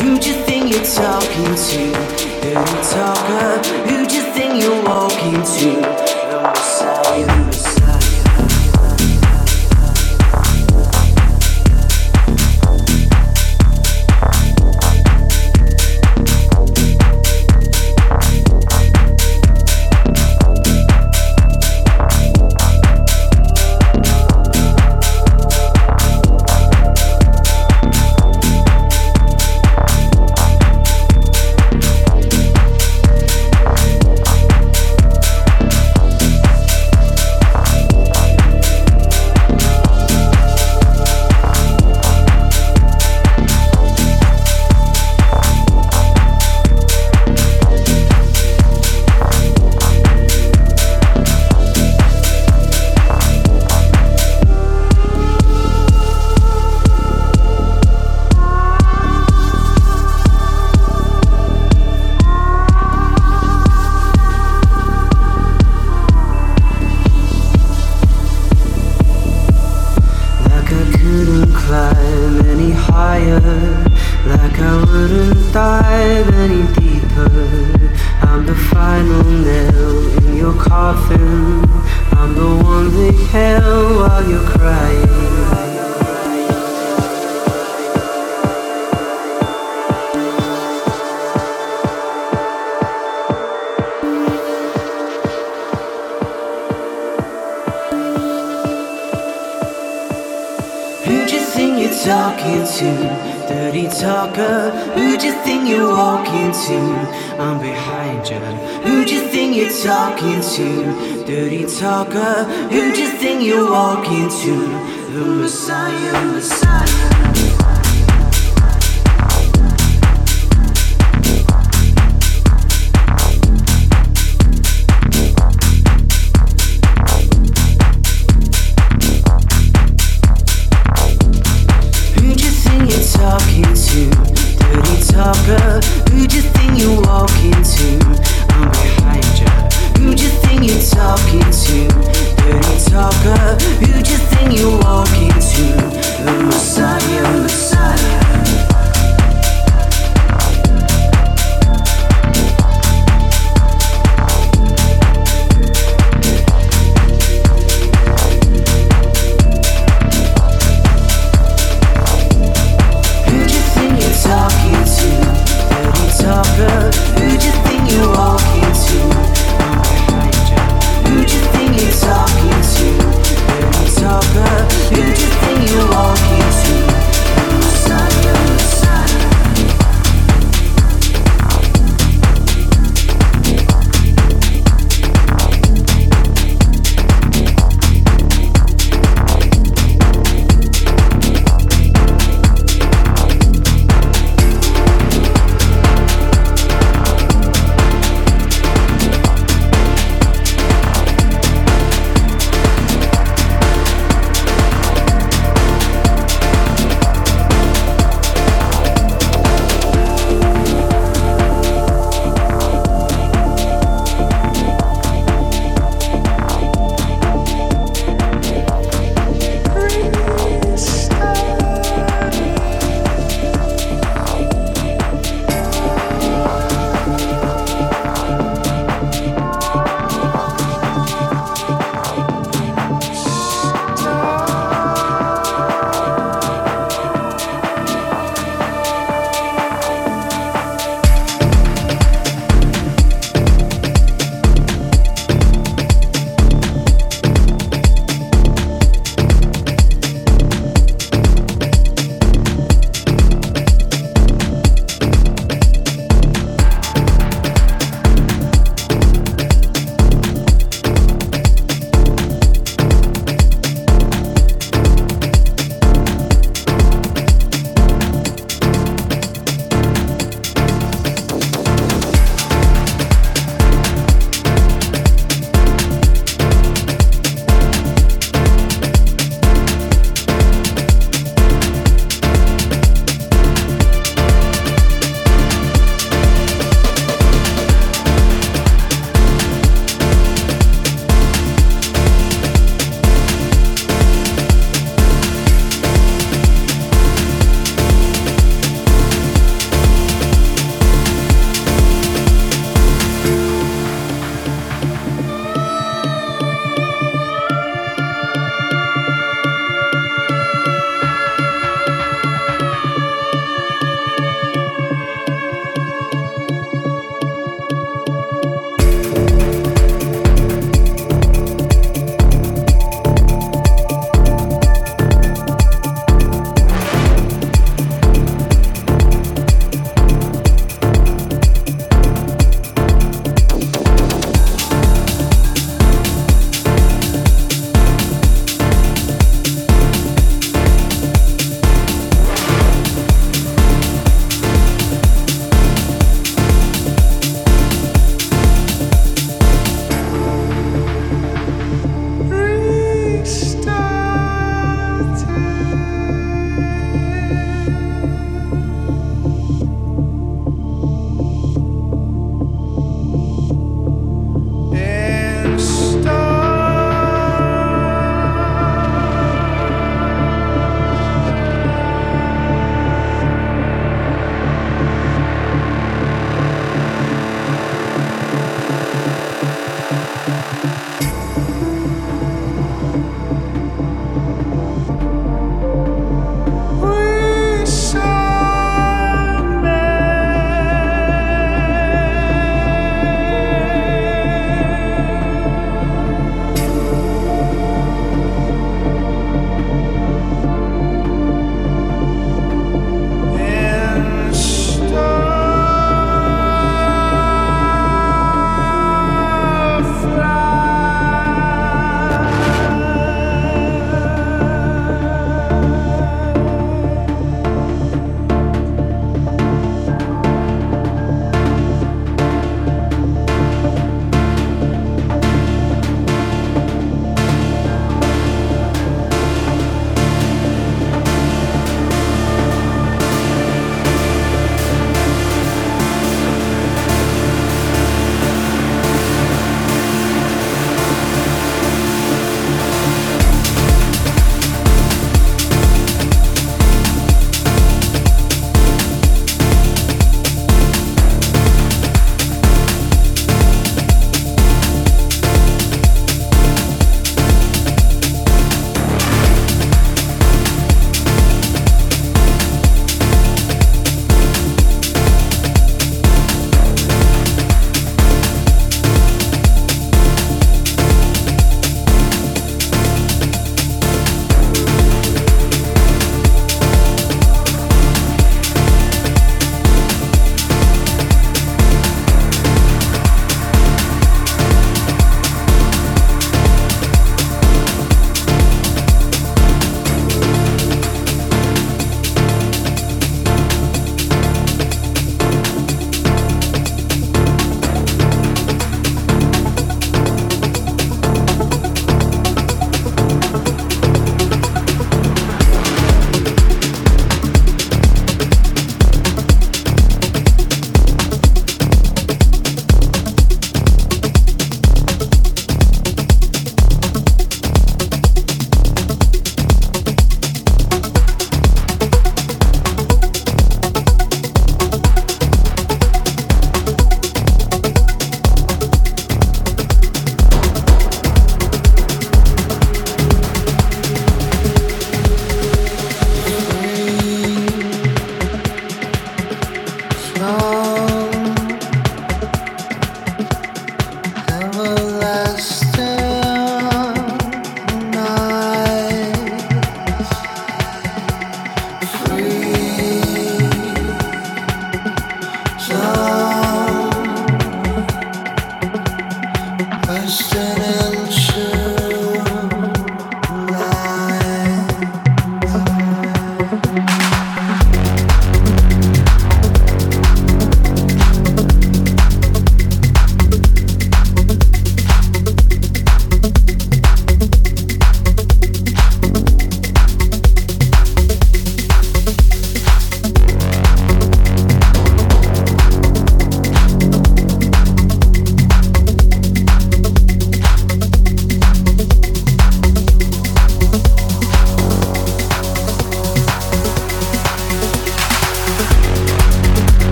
Who do you think you're talking to? Little talker, who do you think you're walking to?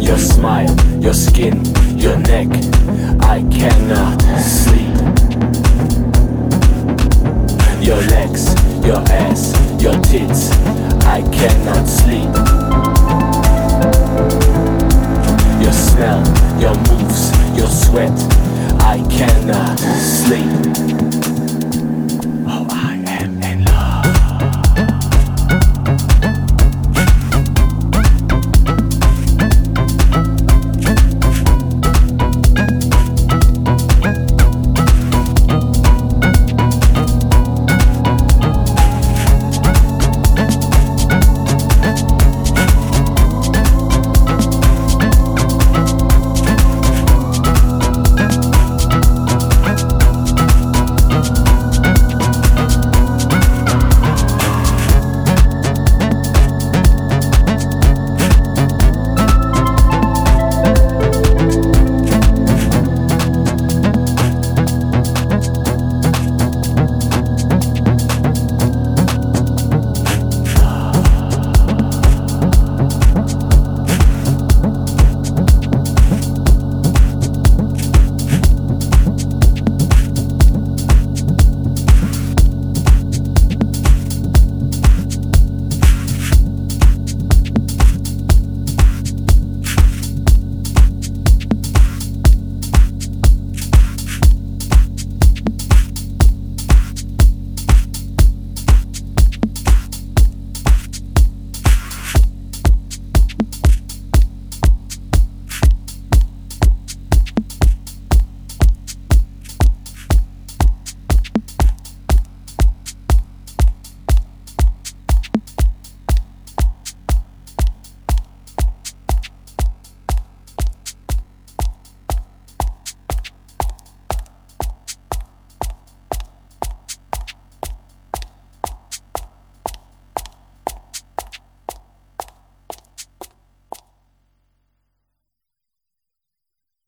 Your smile, your skin, your neck, I cannot sleep Your legs, your ass, your tits, I cannot sleep. Your smell, your moves, your sweat. I cannot sleep.